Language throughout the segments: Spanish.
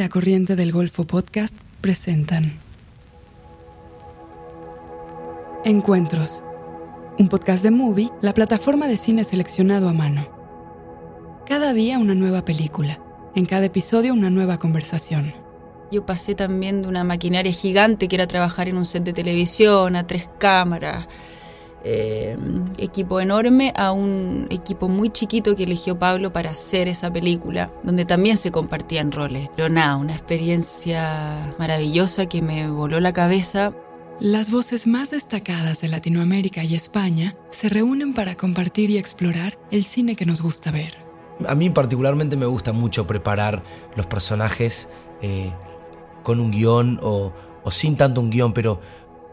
La Corriente del Golfo Podcast presentan Encuentros, un podcast de Movie, la plataforma de cine seleccionado a mano. Cada día una nueva película, en cada episodio una nueva conversación. Yo pasé también de una maquinaria gigante que era trabajar en un set de televisión, a tres cámaras, eh, equipo enorme, a un equipo muy chiquito que eligió Pablo para hacer esa película, donde también se compartían roles. Pero nada, una experiencia maravillosa que me voló la cabeza. Las voces más destacadas de Latinoamérica y España se reúnen para compartir y explorar el cine que nos gusta ver. A mí particularmente me gusta mucho preparar los personajes eh, con un guion o, o, sin tanto un guion, pero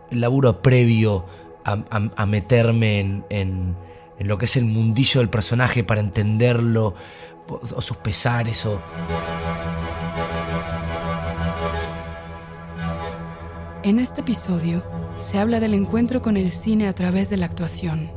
el laburo previo a, meterme en, en, lo que es el mundillo del personaje para entenderlo, o sus pesares. En este episodio se habla del encuentro con el cine a través de la actuación.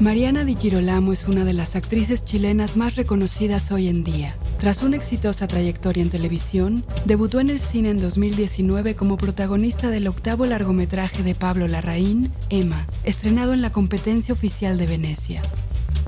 Mariana Di Girolamo es una de las actrices chilenas más reconocidas hoy en día. Tras una exitosa trayectoria en televisión, debutó en el cine en 2019 como protagonista del octavo largometraje de Pablo Larraín, Emma, estrenado en la competencia oficial de Venecia.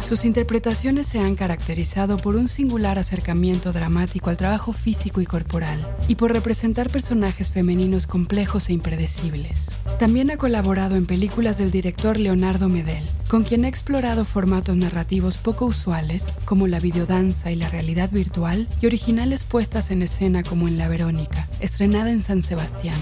Sus interpretaciones se han caracterizado por un singular acercamiento dramático al trabajo físico y corporal, y por representar personajes femeninos complejos e impredecibles. También ha colaborado en películas del director Leonardo Medel, con quien ha explorado formatos narrativos poco usuales, como la videodanza y la realidad virtual, y originales puestas en escena como en La Verónica, estrenada en San Sebastián.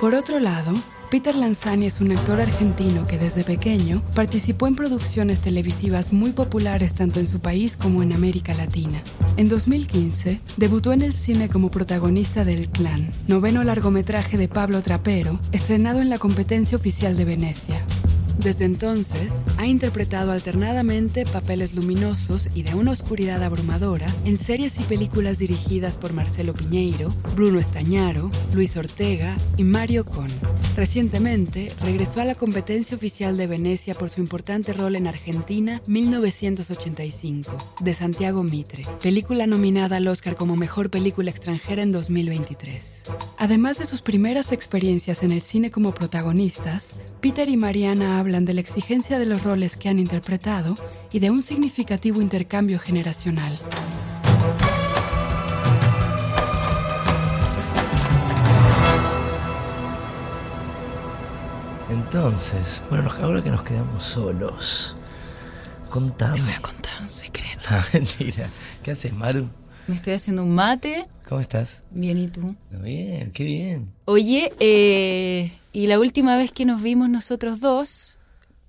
Por otro lado, Peter Lanzani es un actor argentino que desde pequeño participó en producciones televisivas muy populares tanto en su país como en América Latina. En 2015, debutó en el cine como protagonista del Clan, noveno largometraje de Pablo Trapero, estrenado en la competencia oficial de Venecia. Desde entonces, ha interpretado alternadamente papeles luminosos y de una oscuridad abrumadora en series y películas dirigidas por Marcelo Piñeiro, Bruno Estañaro, Luis Ortega y Mario Con. Recientemente, regresó a la competencia oficial de Venecia por su importante rol en Argentina 1985, de Santiago Mitre, película nominada al Oscar como Mejor Película Extranjera en 2023. Además de sus primeras experiencias en el cine como protagonistas, Peter y Mariana hablan de la exigencia de los roles que han interpretado y de un significativo intercambio generacional. Entonces, bueno, ahora que nos quedamos solos, contame. Te voy a contar un secreto. Ah, mentira. ¿Qué haces, Maru? Me estoy haciendo un mate. ¿Cómo estás? Bien, ¿y tú? Bien, qué bien. Oye, eh, y la última vez que nos vimos nosotros dos,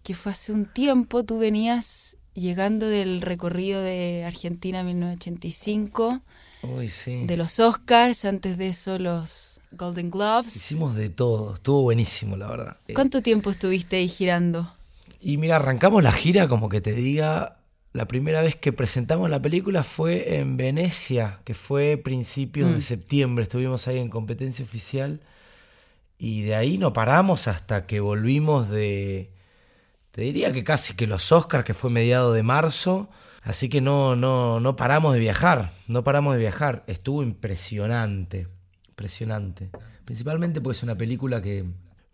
que fue hace un tiempo, tú venías llegando del recorrido de Argentina 1985. Uy, sí. De los Oscars, antes de eso los Golden Globes. Hicimos de todo, estuvo buenísimo, la verdad. ¿Cuánto tiempo estuviste ahí girando? Y mira, arrancamos la gira, como que te diga, la primera vez que presentamos la película fue en Venecia, que fue principios mm. de septiembre, estuvimos ahí en competencia oficial y de ahí no paramos hasta que volvimos de, te diría que casi que los Oscars, que fue mediado de marzo, así que no, no, no paramos de viajar, no paramos de viajar, estuvo impresionante, impresionante, principalmente porque es una película que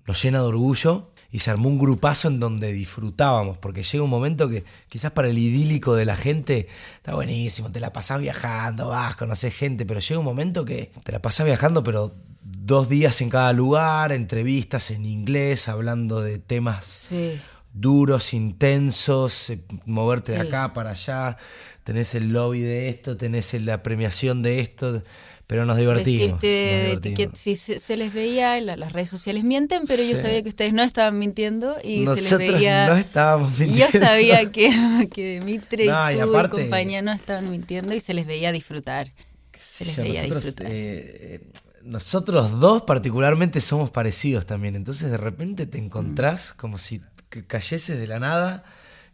nos llena de orgullo y se armó un grupazo en donde disfrutábamos, porque llega un momento que quizás para el idílico de la gente está buenísimo, te la pasás viajando, vas, conoces gente, pero llega un momento que te la pasás viajando, pero dos días en cada lugar, entrevistas en inglés, hablando de temas sí. duros, intensos, eh, moverte sí. de acá para allá, tenés el lobby de esto, tenés la premiación de esto pero nos divertimos. Vestirte nos divertimos. si se, se, les veía, la, las redes sociales mienten, pero sí. yo sabía que ustedes no estaban mintiendo y Nosotros se les veía. no estábamos mintiendo. Yo sabía que, que Mitre no, y, y, aparte, y compañía no estaban mintiendo y se les veía disfrutar. Se les yo, veía nosotros, disfrutar. Eh, nosotros dos particularmente somos parecidos también, entonces de repente te encontrás mm. como si cayeses de la nada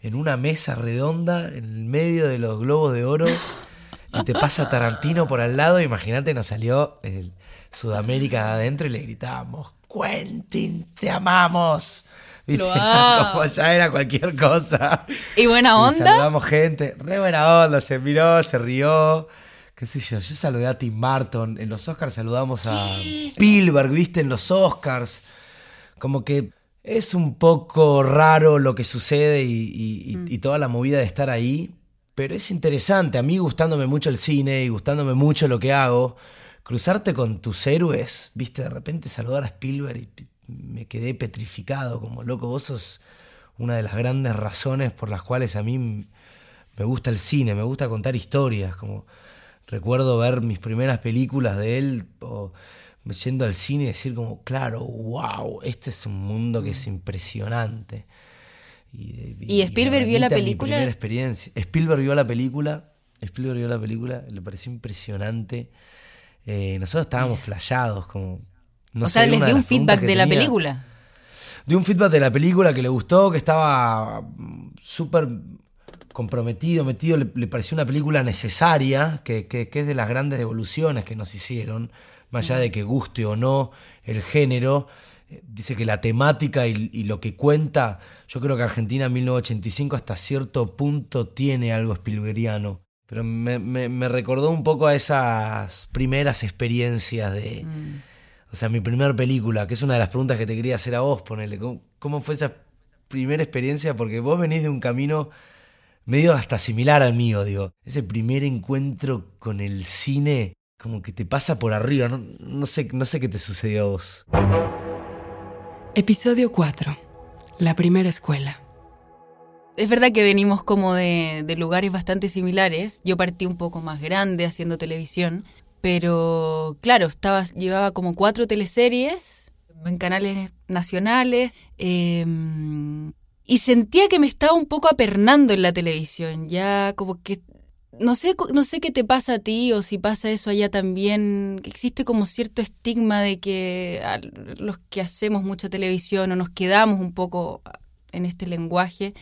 en una mesa redonda en el medio de los globos de oro y te pasa Tarantino por al lado, imagínate, nos salió el Sudamérica de adentro y le gritábamos, Quentin, te amamos. ¿Viste? Como ya era cualquier cosa. ¿Y buena onda? Y saludamos gente, re buena onda, se miró, se rió. qué sé yo, yo saludé a Tim Burton, en los Oscars saludamos a Spielberg, viste, en los Oscars. Como que es un poco raro lo que sucede y, y toda la movida de estar ahí, pero es interesante. A mí gustándome mucho el cine y gustándome mucho lo que hago, cruzarte con tus héroes, viste, de repente saludar a Spielberg y me quedé petrificado, como loco, vos sos una de las grandes razones por las cuales a mí me gusta el cine, me gusta contar historias, como recuerdo ver mis primeras películas de él o yendo al cine y decir como, claro, wow, este es un mundo que es impresionante. Y, Spielberg vio la película. primera experiencia. Spielberg vio la película. Spielberg vio la película, le pareció impresionante. Eh, nosotros estábamos flashados, como. o sea, les dio un feedback de la película. Dio un feedback de la película que le gustó, que estaba mm, súper comprometido, metido, le, pareció una película necesaria, que, que, es de las grandes evoluciones que nos hicieron, más allá de que guste o no el género. Dice que la temática y, lo que cuenta, yo creo que Argentina en 1985 hasta cierto punto tiene algo Spielbergiano. Pero me, recordó un poco a esas primeras experiencias de... Mm. O sea, mi primera película, que es una de las preguntas que te quería hacer a vos, ponele. ¿Cómo, fue esa primera experiencia? Porque vos venís de un camino medio hasta similar al mío, digo. Ese primer encuentro con el cine, como que te pasa por arriba. No, no sé, no sé qué te sucedió a vos. Episodio 4. La primera escuela. Es verdad que venimos como de, lugares bastante similares. Yo partí un poco más grande haciendo televisión, pero claro, estaba, llevaba como cuatro teleseries en canales nacionales em, y sentía que me estaba un poco apernando en la televisión. Ya como que no sé, no sé qué te pasa a ti o si pasa eso allá también. Existe como cierto estigma de que los que hacemos mucha televisión o nos quedamos un poco en este lenguaje,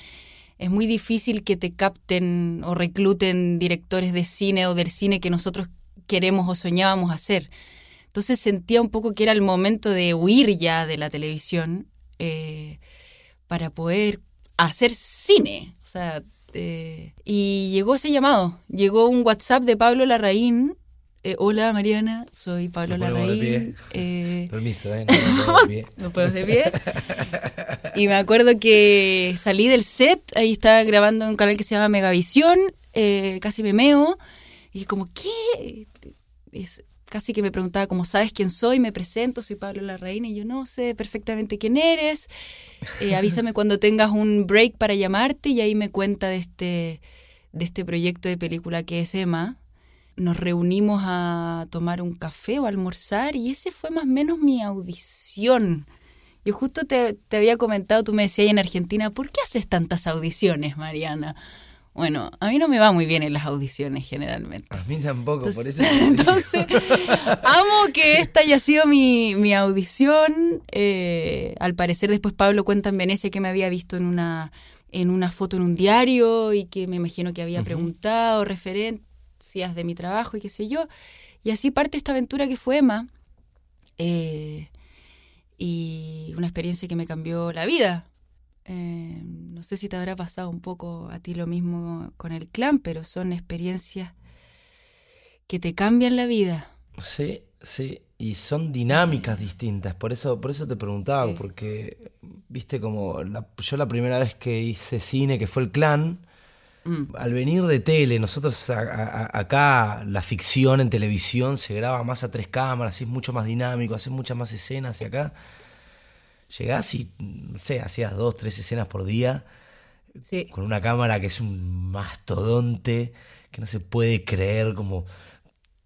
es muy difícil que te capten o recluten directores de cine o del cine que nosotros queremos o soñábamos hacer. Entonces sentía un poco que era el momento de huir ya de la televisión eh, para poder hacer cine. O sea, este, y llegó ese llamado, llegó un WhatsApp de Pablo Larraín. Eh, Hola Mariana, soy Pablo Larraín. Eh, Permiso, ¿eh? No, puedo de pie. y me acuerdo que salí del set, ahí estaba grabando un canal que se llama Megavisión, eh, casi me meo. Y como, ¿qué? Es, casi que me preguntaba como, ¿sabes quién soy? Me presento, soy Pablo Larraín y yo no sé perfectamente quién eres. Eh, avísame cuando tengas un break para llamarte y ahí me cuenta de este, de este proyecto de película que es Emma. Nos reunimos a tomar un café o almorzar y ese fue más o menos mi audición. Yo justo te, te había comentado, tú me decías en Argentina, ¿por qué haces tantas audiciones, Mariana? Bueno, a mí no me va muy bien en las audiciones generalmente. A mí tampoco, por eso. Entonces, amo que esta haya sido mi, mi audición. Eh, al parecer después Pablo cuenta en Venecia que me había visto en una, en una foto en un diario y que me imagino que había preguntado referencias de mi trabajo y qué sé yo. Y así parte esta aventura que fue Emma. Eh, y una experiencia que me cambió la vida eh, no sé si te habrá pasado un poco a ti lo mismo con el clan, pero son experiencias que te cambian la vida. Sí, sí, y son dinámicas distintas, por eso, por eso te preguntaba, porque viste como yo la primera vez que hice cine, que fue el clan, mm. al venir de tele, nosotros acá la ficción en televisión se graba más a tres cámaras, es mucho más dinámico, haces muchas más escenas y acá llegás y, no sé, hacías dos, tres escenas por día. Con una cámara que es un mastodonte, que no se puede creer, como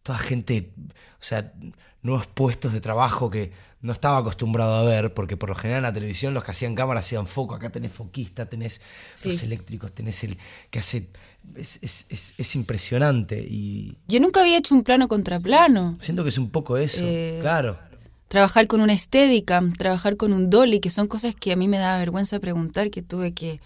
toda gente, o sea, nuevos puestos de trabajo que no estaba acostumbrado a ver, porque por lo general en la televisión los que hacían cámara hacían foco, acá tenés foquista, tenés los eléctricos, tenés el que hace... Es, es, es, impresionante y... Yo nunca había hecho un plano contra plano. Siento que es un poco eso, eh, claro trabajar con una estética, trabajar con un dolly, que son cosas que a mí me da vergüenza preguntar, que tuve que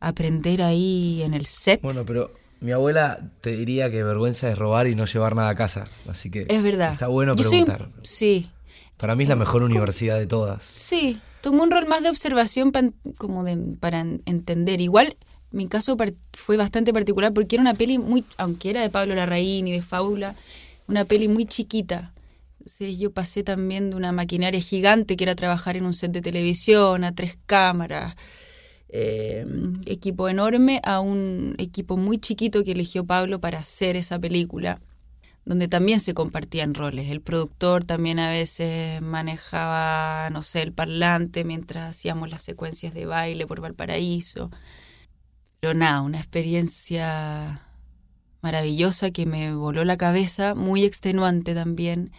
aprender ahí en el set. Bueno, pero mi abuela te diría que vergüenza es robar y no llevar nada a casa, así que es verdad. Está bueno preguntar. sí. Para mí es la mejor universidad de todas. Sí, tomó un rol más de observación como de, para entender. Igual Mi caso fue bastante particular porque era una peli muy, aunque era de Pablo Larraín y de Fábula, una peli muy chiquita. Entonces yo pasé también de una maquinaria gigante que era trabajar en un set de televisión, a tres cámaras, eh, equipo enorme, a un equipo muy chiquito que eligió Pablo para hacer esa película donde también se compartían roles. El productor también a veces manejaba, no sé, el parlante mientras hacíamos las secuencias de baile por Valparaíso. Pero nada, una experiencia maravillosa que me voló la cabeza, muy extenuante también,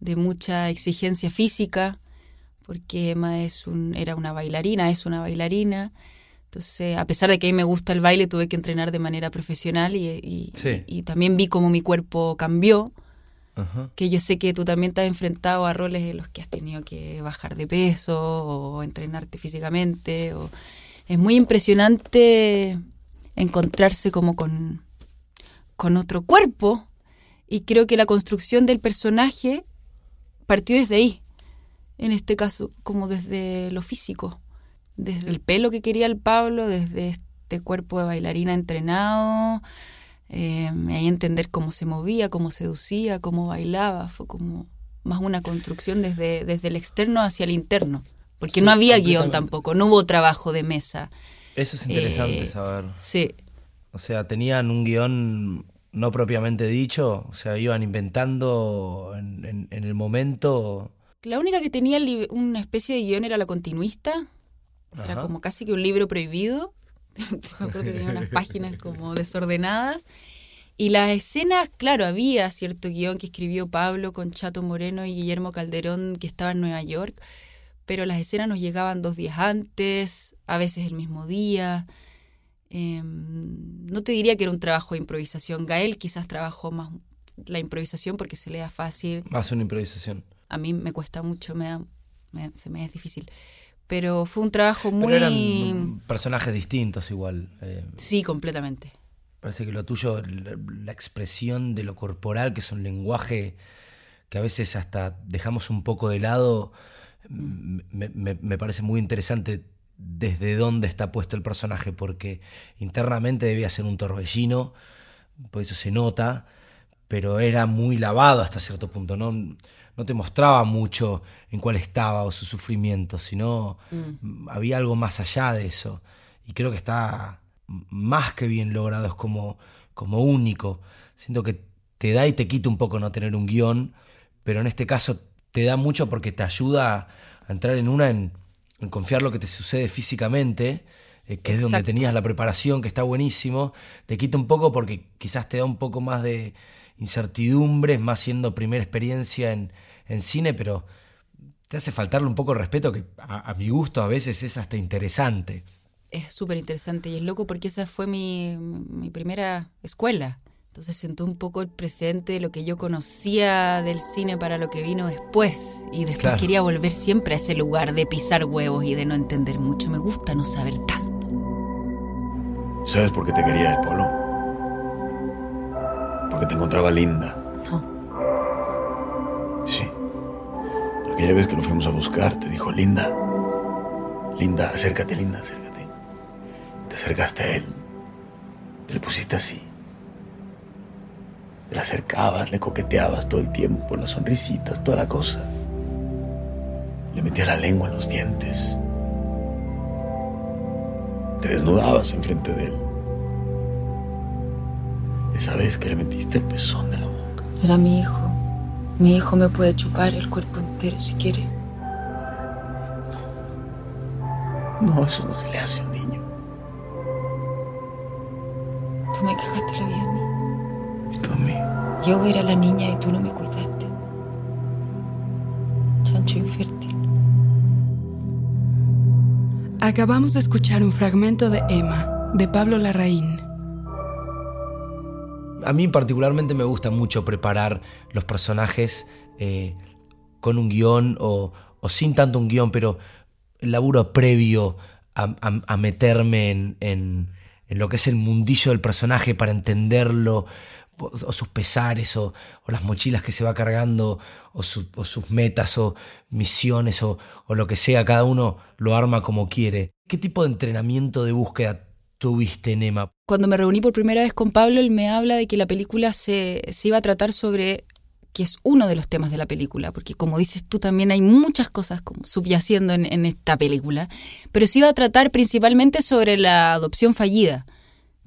de mucha exigencia física, porque Emma es un, era una bailarina, es una bailarina, entonces, a pesar de que a mí me gusta el baile, tuve que entrenar de manera profesional y, y, también vi cómo mi cuerpo cambió. Que yo sé que tú también te has enfrentado a roles en los que has tenido que bajar de peso o entrenarte físicamente. O... Es muy impresionante encontrarse como con, con otro cuerpo y creo que la construcción del personaje partió desde ahí, en este caso como desde lo físico desde el pelo que quería el Pablo, desde este cuerpo de bailarina entrenado, eh, me a entender cómo se movía, cómo seducía, cómo bailaba, fue como más una construcción desde, desde el externo hacia el interno, porque no había guion tampoco, no hubo trabajo de mesa. Eso es interesante eh, saber. Sí. O sea, tenían un guion no propiamente dicho, o sea, iban inventando en, en el momento. La única que tenía una especie de guion era la continuista, era como casi que un libro prohibido. Me acuerdo que tenía unas páginas como desordenadas. Y las escenas, claro, había cierto guion que escribió Pablo con Chato Moreno y Guillermo Calderón que estaba en Nueva York, pero las escenas nos llegaban dos días antes, a veces el mismo día. Em, no te diría que era un trabajo de improvisación. Gael quizás trabajó más la improvisación porque se le da fácil. Más una improvisación. A mí me cuesta mucho, me, se me es difícil pero fue un trabajo muy... Pero eran personajes distintos igual. Eh. Sí, completamente. Parece que lo tuyo, la, expresión de lo corporal, que es un lenguaje que a veces hasta dejamos un poco de lado, mm. me, parece muy interesante desde dónde está puesto el personaje, porque internamente debía ser un torbellino, por eso se nota, pero era muy lavado hasta cierto punto, ¿no? no te mostraba mucho en cuál estaba o su sufrimiento, sino mm. había algo más allá de eso. Y creo que está más que bien logrado, es como, como único. Siento que te da y te quita un poco no tener un guion, pero en este caso te da mucho porque te ayuda a entrar en una, en, confiar lo que te sucede físicamente, eh, que es donde tenías la preparación, que está buenísimo. Te quita un poco porque quizás te da un poco más de incertidumbres, más siendo primera experiencia en, en cine, pero te hace faltarle un poco el respeto que a, mi gusto a veces es hasta interesante. Es súper interesante y es loco porque esa fue mi, mi primera escuela. Entonces sentó un poco el presente, lo que yo conocía del cine para lo que vino después. Y después quería volver siempre a ese lugar de pisar huevos y de no entender mucho. Me gusta no saber tanto. ¿Sabes por qué te quería el polo? Porque te encontraba linda. Sí. Aquella vez que lo fuimos a buscar, te dijo, Linda, Linda, acércate, Linda, acércate. Te acercaste a él. Te le pusiste así. Te le acercabas, le coqueteabas todo el tiempo, las sonrisitas, toda la cosa. Le metías la lengua en los dientes. Te desnudabas enfrente de él. Esa vez que le metiste el pezón de la boca. Era mi hijo. Mi hijo me puede chupar el cuerpo entero si quiere. No, eso no se le hace a un niño. Tú me cagaste la vida Yo era la niña y tú no me cuidaste. Chancho infértil. Acabamos de escuchar un fragmento de Emma, de Pablo Larraín a mí particularmente me gusta mucho preparar los personajes eh, con un guion o, sin tanto un guion, pero el laburo previo a, meterme en, lo que es el mundillo del personaje para entenderlo, o, sus pesares, o, las mochilas que se va cargando, o, sus metas, o misiones, o, lo que sea, cada uno lo arma como quiere. ¿Qué tipo de entrenamiento de búsqueda tuviste en Emma? Cuando me reuní por primera vez con Pablo, él me habla de que la película se, se iba a tratar sobre que es uno de los temas de la película, porque como dices tú también hay muchas cosas como subyaciendo en, en esta película, pero se iba a tratar principalmente sobre la adopción fallida,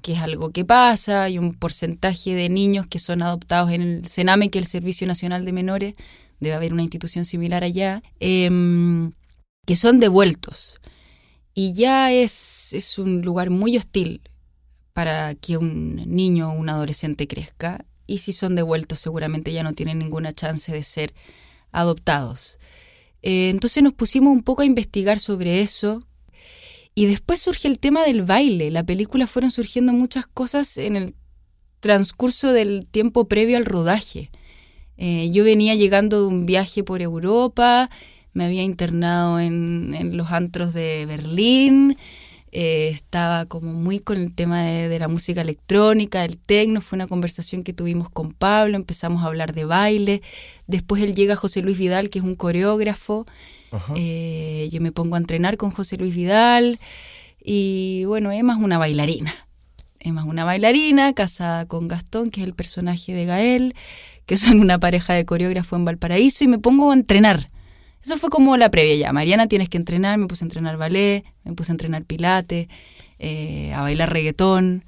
que es algo que pasa, hay un porcentaje de niños que son adoptados en el Sename, que es el Servicio Nacional de Menores, debe haber una institución similar allá, em, que son devueltos. Y ya es, es un lugar muy hostil para que un niño o un adolescente crezca y si son devueltos seguramente ya no tienen ninguna chance de ser adoptados. Eh, entonces nos pusimos un poco a investigar sobre eso y después surge el tema del baile. La película fueron surgiendo muchas cosas en el transcurso del tiempo previo al rodaje. Eh, yo venía llegando de un viaje por Europa, me había internado en, en los antros de Berlín, eh, estaba como muy con el tema de, la música electrónica, el tecno, fue una conversación que tuvimos con Pablo, empezamos a hablar de baile, después él llega José Luis Vidal, que es un coreógrafo, eh, yo me pongo a entrenar con José Luis Vidal y bueno, Emma es una bailarina, Emma es una bailarina casada con Gastón, que es el personaje de Gael, que son una pareja de coreógrafo en Valparaíso y me pongo a entrenar eso fue como la previa ya. Mariana, tienes que entrenar, me puse a entrenar ballet, me puse a entrenar pilates, eh, a bailar reggaetón.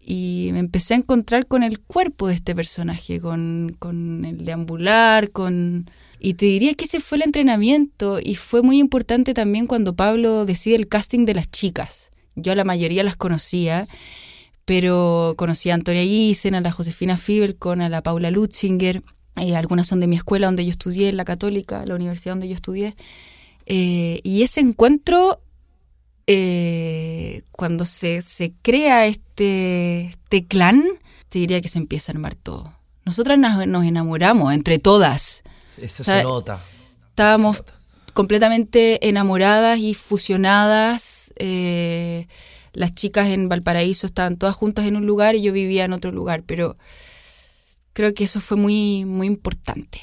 Y me empecé a encontrar con el cuerpo de este personaje, con, con el deambular, con... Y te diría que ese fue el entrenamiento y fue muy importante también cuando Pablo decide el casting de las chicas. Yo a la mayoría las conocía, pero conocía a Antonia Isen, a la Josefina Fibercon, a la Paula Lutzinger, eh, algunas son de mi escuela donde yo estudié, la católica, la universidad donde yo estudié. Eh, y ese encuentro, eh, cuando se, se crea este, este, clan, te diría que se empieza a armar todo. Nosotras nos, enamoramos entre todas. Eso se nota. Estábamos completamente enamoradas y fusionadas. las chicas en Valparaíso estaban todas juntas en un lugar y yo vivía en otro lugar, pero Creo que eso fue muy, muy importante.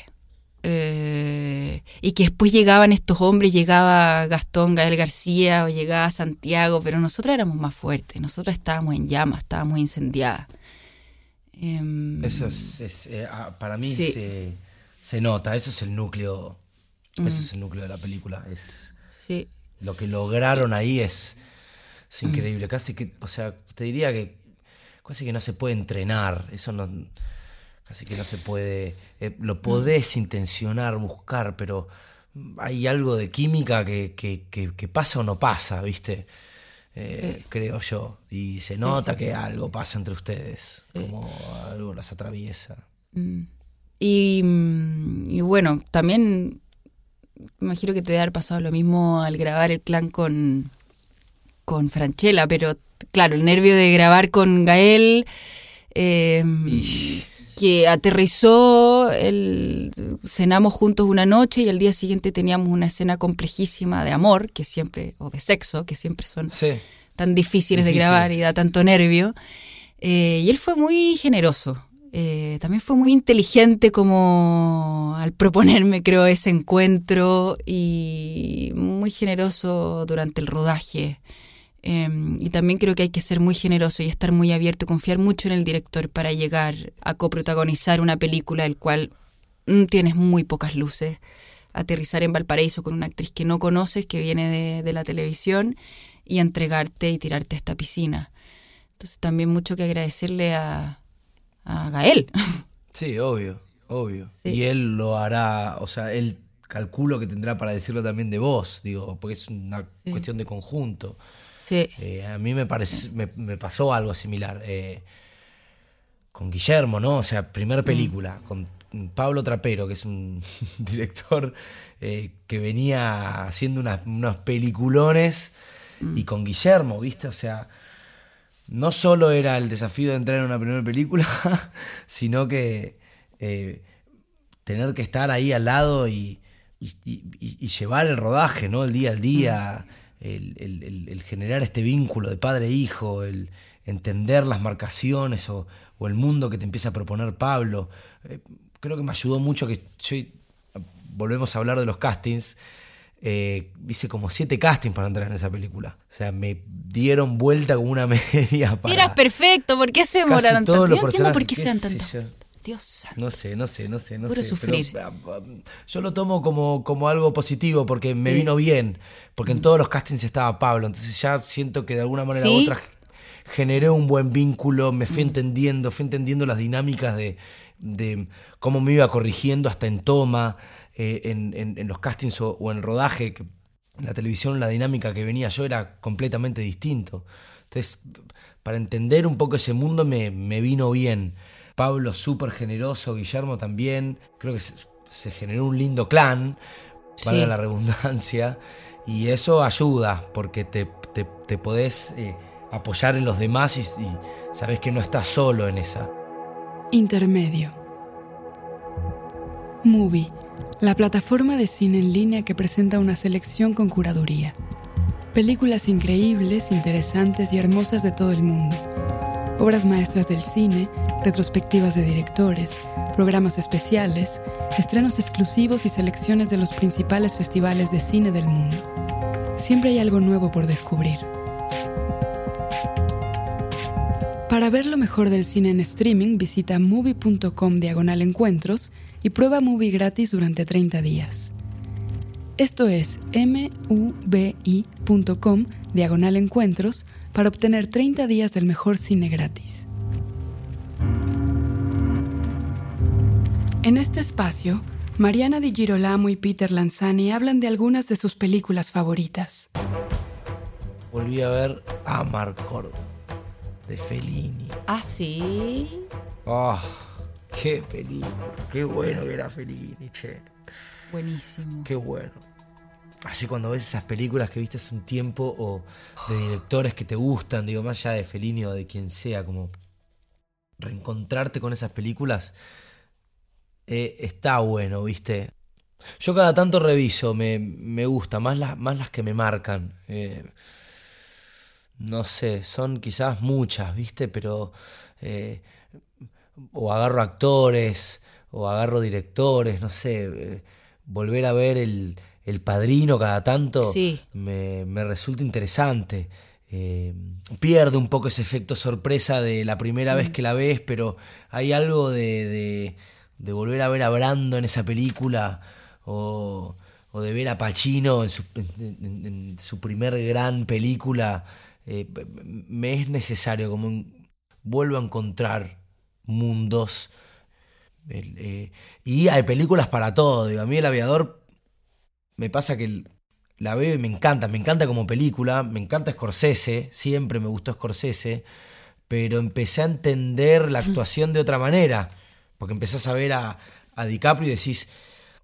Eh, y que después llegaban estos hombres, llegaba Gastón, Gael García o llegaba Santiago, pero nosotros éramos más fuertes, nosotros estábamos en llamas, estábamos incendiadas. Em, eso es, eh, ah, para mí se, se, nota, eso es el núcleo, eso es mm. el núcleo de la película, es sí. lo que lograron ahí es, es increíble, casi que, o sea, te diría que casi que no se puede entrenar, eso no Así que no se puede, eh, lo podés intencionar, buscar, pero hay algo de química que, que, pasa o no pasa, ¿viste? Eh, creo yo. Y se nota que algo pasa entre ustedes, como algo las atraviesa. Mm. Y, y, bueno, también me imagino que te debe haber pasado lo mismo al grabar el clan con, con Franchella, pero claro, el nervio de grabar con Gael. Eh, que aterrizó, el, cenamos juntos una noche y al día siguiente teníamos una escena complejísima de amor, que siempre, o de sexo, que siempre son tan difíciles, de grabar y da tanto nervio. Eh, y él fue muy generoso. Eh, también fue muy inteligente como al proponerme, creo, ese encuentro y muy generoso durante el rodaje. Em, y también creo que hay que ser muy generoso y estar muy abierto, confiar mucho en el director para llegar a coprotagonizar una película del cual mm, tienes muy pocas luces. Aterrizar en Valparaíso con una actriz que no conoces, que viene de, la televisión, y entregarte y tirarte a esta piscina. Entonces también mucho que agradecerle a, a Gael. Sí, obvio, obvio. Y él lo hará, o sea, él calculo que tendrá para decirlo también de vos, digo, porque es una cuestión de conjunto. Eh, a mí me, me, pasó algo similar. Eh, con Guillermo, ¿no? O sea, primera mm. película, con Pablo Trapero, que es un director eh, que venía haciendo unos peliculones, mm. y con Guillermo, ¿viste? O sea, no solo era el desafío de entrar en una primera película, sino que tener que estar ahí al lado y, llevar el rodaje, ¿no? El día al día. Mm el, generar este vínculo de padre e hijo, el entender las marcaciones o, el mundo que te empieza a proponer Pablo. Eh, creo que me ayudó mucho que yo, volvemos a hablar de los castings, eh, hice como siete castings para entrar en esa película. O sea, me dieron vuelta como una media para... Eras perfecto, ¿por qué se demoraron tanto? los Yo entiendo por qué sean tanto. yo. Dios santo. No sé, no sé, no sé, no Puro sé. sufrir. pero, ah, ah, yo lo tomo como, como algo positivo porque me vino bien. Porque en todos los castings estaba Pablo. Entonces ya siento que de alguna manera ¿Sí? u otra generé un buen vínculo, me fui entendiendo, fui entendiendo las dinámicas de, de cómo me iba corrigiendo hasta en toma, eh, en, en- en los castings o, o en el rodaje. que en la televisión la dinámica que venía yo era completamente distinto. Entonces, para entender un poco ese mundo me, me vino bien. Pablo súper generoso, Guillermo también. Creo que se, se generó un lindo clan, valga Sí. la redundancia. Y eso ayuda, porque te, te- te podés eh, apoyar en los demás y, y sabes que no estás solo en esa. Intermedio. Movie, la plataforma de cine en línea que presenta una selección con curaduría. Películas increíbles, interesantes y hermosas de todo el mundo. Obras maestras del cine, retrospectivas de directores, programas especiales, estrenos exclusivos y selecciones de los principales festivales de cine del mundo. Siempre hay algo nuevo por descubrir. Para ver lo mejor del cine en streaming, visita movie.com diagonal encuentros y prueba movie gratis durante 30 días. Esto es mubi.com diagonal encuentros para obtener 30 días del mejor cine gratis. En este espacio, Mariana Di Girolamo y Peter Lanzani hablan de algunas de sus películas favoritas. Volví a ver Amarcord de Fellini. Ah, sí. ¡Oh! ¡Qué película! ¡Qué bueno que era Fellini, che! Buenísimo. Qué bueno. Así cuando ves esas películas que viste hace un tiempo o de directores que te gustan, digo, más allá de Fellini o de quien sea, como reencontrarte con esas películas, eh, está bueno, ¿viste? Yo cada tanto reviso, me, me gusta, más las, más las que me marcan. eh, no sé, son quizás muchas, ¿viste? Pero eh, o agarro actores, o agarro directores, no sé, eh, volver a ver el, el padrino cada tanto Sí. me, me resulta interesante. Eh, pierde un poco ese efecto sorpresa de la primera vez que la ves, pero hay algo de, de- de volver a ver a Brando en esa película o, o de ver a Pacino en su, en- en- en su primer gran película. Eh, me es necesario, como vuelvo a encontrar mundos. Eh, y hay películas para todo. digo, a mí el aviador me pasa que la veo y me encanta, me encanta como película, me encanta Scorsese, siempre me gustó Scorsese, pero empecé a entender la actuación de otra manera, porque empezás a ver a, a DiCaprio y decís,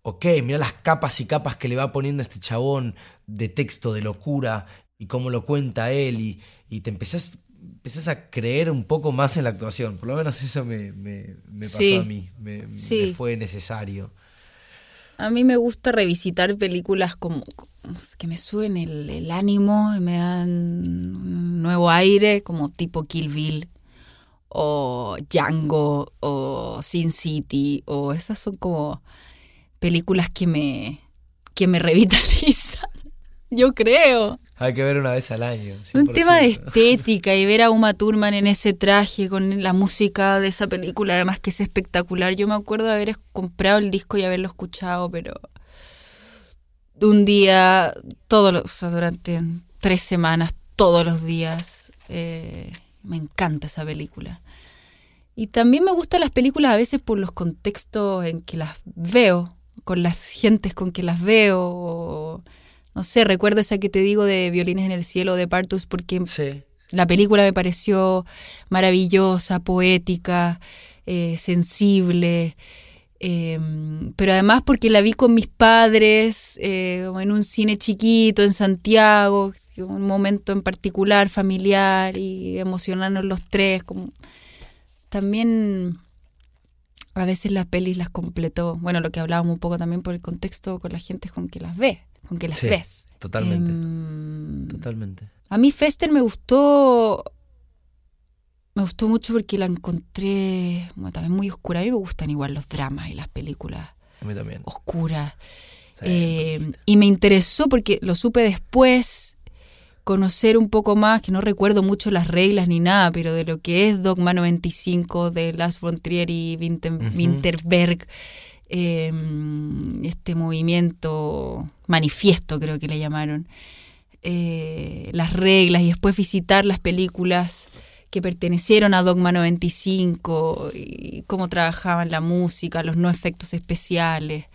ok, mira las capas y capas que le va poniendo este chabón de texto, de locura, y cómo lo cuenta él, y, y te empezás, empezás a creer un poco más en la actuación, por lo menos eso me, me- me pasó Sí. a mí, me- fue necesario. A mí me gusta revisitar películas como que me suben el, el ánimo y me dan un nuevo aire, como tipo Kill Bill o Django o Sin City o esas son como películas que me que me revitalizan. Yo creo. Hay que ver una vez al año. Un tema de 100%. estética y ver a Uma Thurman en ese traje con la música de esa película, además que es espectacular. Yo me acuerdo de haber comprado el disco y haberlo escuchado, pero de un día, todos los, o sea, durante tres semanas, todos los días. eh, me encanta esa película. Y también me gustan las películas a veces por los contextos en que las veo, con las gentes con que las veo. o- no sé, recuerdo esa que te digo de Violines en el Cielo de Partus porque Sí. la película me pareció maravillosa, poética, eh, sensible, eh, pero además porque la vi con mis padres eh, en un cine chiquito en Santiago, un momento en particular familiar y emocionarnos los tres. Como... También a veces las pelis las completó, bueno, lo que hablábamos un poco también por el contexto con la gente con que las ve, con que las Sí, ves. totalmente. Em, Totalmente. a mí Fester me gustó. Me gustó mucho porque la encontré bueno, también muy oscura. A mí me gustan igual los dramas y las películas A mí también. oscuras. Eh, y me interesó porque lo supe después, conocer un poco más, que no recuerdo mucho las reglas ni nada, pero de lo que es Dogma 95 de Lars von Trier y Winterberg, em, este movimiento manifiesto creo que le llamaron, eh, las reglas y después visitar las películas que pertenecieron a Dogma 95 y cómo trabajaban la música, los no efectos especiales.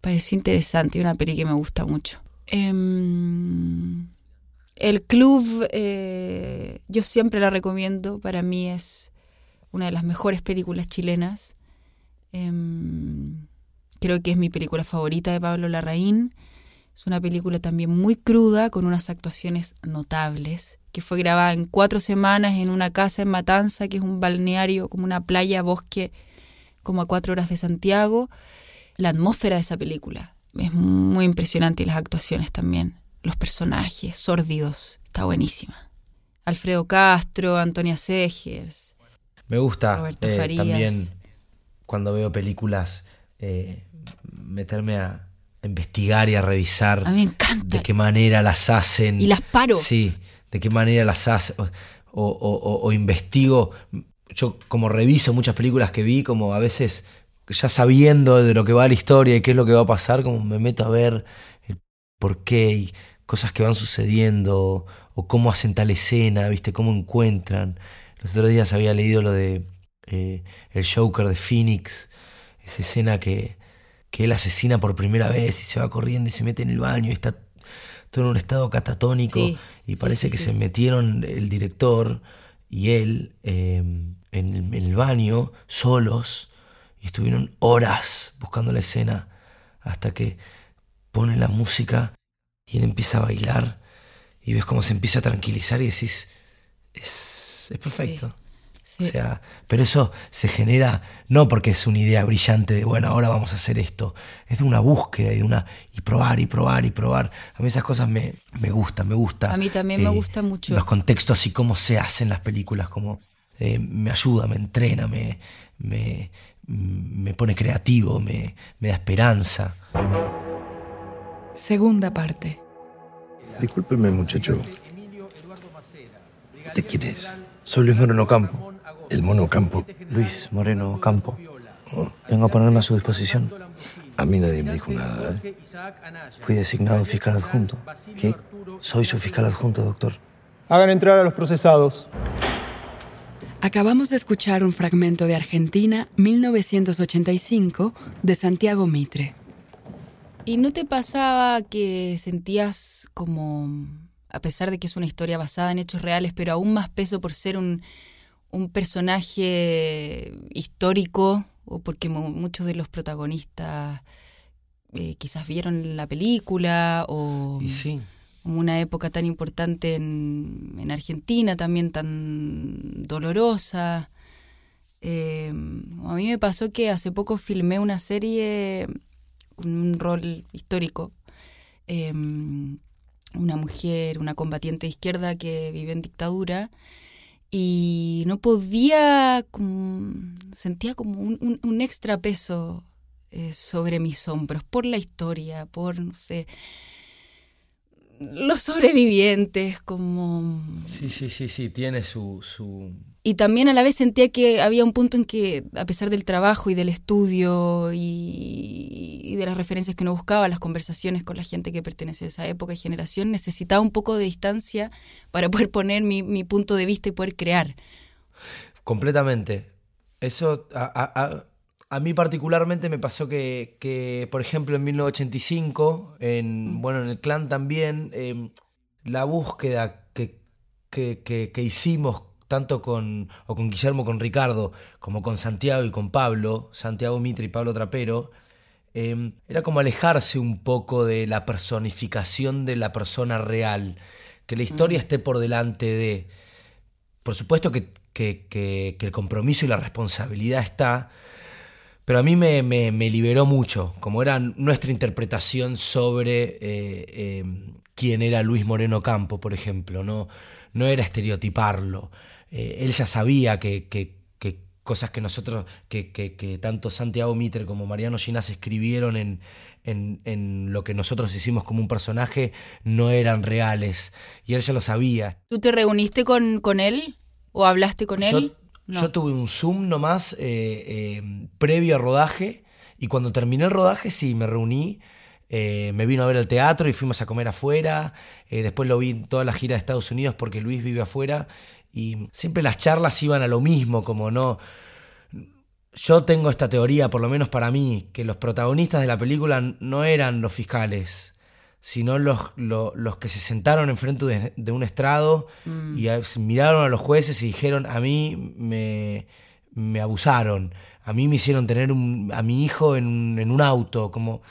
Pareció interesante y una peli que me gusta mucho. Em, el club, eh, yo siempre la recomiendo, para mí es una de las mejores películas chilenas. Em, creo que es mi película favorita de Pablo Larraín. Es una película también muy cruda, con unas actuaciones notables, que fue grabada en cuatro semanas en una casa en Matanza, que es un balneario, como una playa, bosque, como a cuatro horas de Santiago. La atmósfera de esa película es muy impresionante y las actuaciones también. Los personajes, sórdidos, está buenísima. Alfredo Castro, Antonia Segers. Me gusta eh, también cuando veo películas eh, meterme a, investigar y a revisar a mí me encanta. de qué manera las hacen. Y las paro. Sí, de qué manera las hacen. O, investigo. Yo como reviso muchas películas que vi, como a veces ya sabiendo de lo que va la historia y qué es lo que va a pasar, como me meto a ver el por qué y cosas que van sucediendo o cómo hacen tal escena, viste, cómo encuentran. Los otros días había leído lo de eh, el Joker de Phoenix, esa escena que, que él asesina por primera vez y se va corriendo y se mete en el baño y está todo en un estado catatónico y parece que se metieron el director y él em, en, el, baño solos y estuvieron horas buscando la escena hasta que pone la música y él empieza a bailar y ves cómo se empieza a tranquilizar y decís, es, es perfecto. O sea, pero eso se genera no porque es una idea brillante de, bueno, ahora vamos a hacer esto. Es de una búsqueda y de una. y probar y probar y probar. A mí esas cosas me, me gustan, me gusta. A mí también me eh, gusta mucho. Los contextos y cómo se hacen las películas, como eh, me ayuda, me entrena, me, me, me pone creativo, me, me da esperanza. Segunda parte. Discúlpeme, muchacho. ¿De quién es? Soy Luis Moreno Campo. El mono Campo. Luis Moreno Campo. Vengo a ponerme a su disposición. A mí nadie me dijo nada. ¿eh? Fui designado fiscal adjunto. ¿Qué? Soy su fiscal adjunto, doctor. Hagan entrar a los procesados. Acabamos de escuchar un fragmento de Argentina 1985 de Santiago Mitre. ¿Y no te pasaba que sentías como, a pesar de que es una historia basada en hechos reales, pero aún más peso por ser un un personaje histórico, o porque muchos de los protagonistas eh, quizás vieron la película, o una época tan importante en, en Argentina, también tan dolorosa. Eh, a mí me pasó que hace poco filmé una serie con un rol histórico. Eh, una mujer, una combatiente de izquierda que vive en dictadura y no podía, sentía como un, extra peso eh, sobre mis hombros por la historia, por, no sé, los sobrevivientes, como... Sí, sí, sí, sí, tiene su, su... Y también a la vez sentía que había un punto en que, a pesar del trabajo y del estudio y, de las referencias que uno buscaba, las conversaciones con la gente que perteneció a esa época y generación, necesitaba un poco de distancia para poder poner mi, punto de vista y poder crear. Completamente. Eso a, a mí particularmente me pasó que, por ejemplo, en 1985, en, mm. bueno, en el clan también, em, la búsqueda que, que, hicimos tanto con, o con Guillermo, con Ricardo, como con Santiago y con Pablo, Santiago Mitre y Pablo Trapero, em, era como alejarse un poco de la personificación de la persona real, que la historia mm. esté por delante de... Por supuesto que, que el compromiso y la responsabilidad está, pero a mí me, liberó mucho, como era nuestra interpretación sobre eh, eh, quién era Luis Moreno Campo, por ejemplo, no, no era estereotiparlo. Eh, él ya sabía que, cosas que nosotros, que, tanto Santiago Mitre como Mariano Ginás escribieron en, en, lo que nosotros hicimos como un personaje no eran reales. Y él ya lo sabía. ¿Tú te reuniste con, con él o hablaste con él? Yo tuve un Zoom nomás eh, eh, previo a rodaje y cuando terminé el rodaje sí, me reuní. Eh, me vino a ver al teatro y fuimos a comer afuera. después lo vi en toda la gira de Estados Unidos porque Luis vive afuera. Y siempre las charlas iban a lo mismo, como no yo tengo esta teoría, por lo menos para mí, que los protagonistas de la película no eran los fiscales, sino los, los, que se sentaron enfrente de, un estrado mm. y miraron a los jueces y dijeron, a mí me, me abusaron, a mí me hicieron tener a mi hijo en, en un auto, como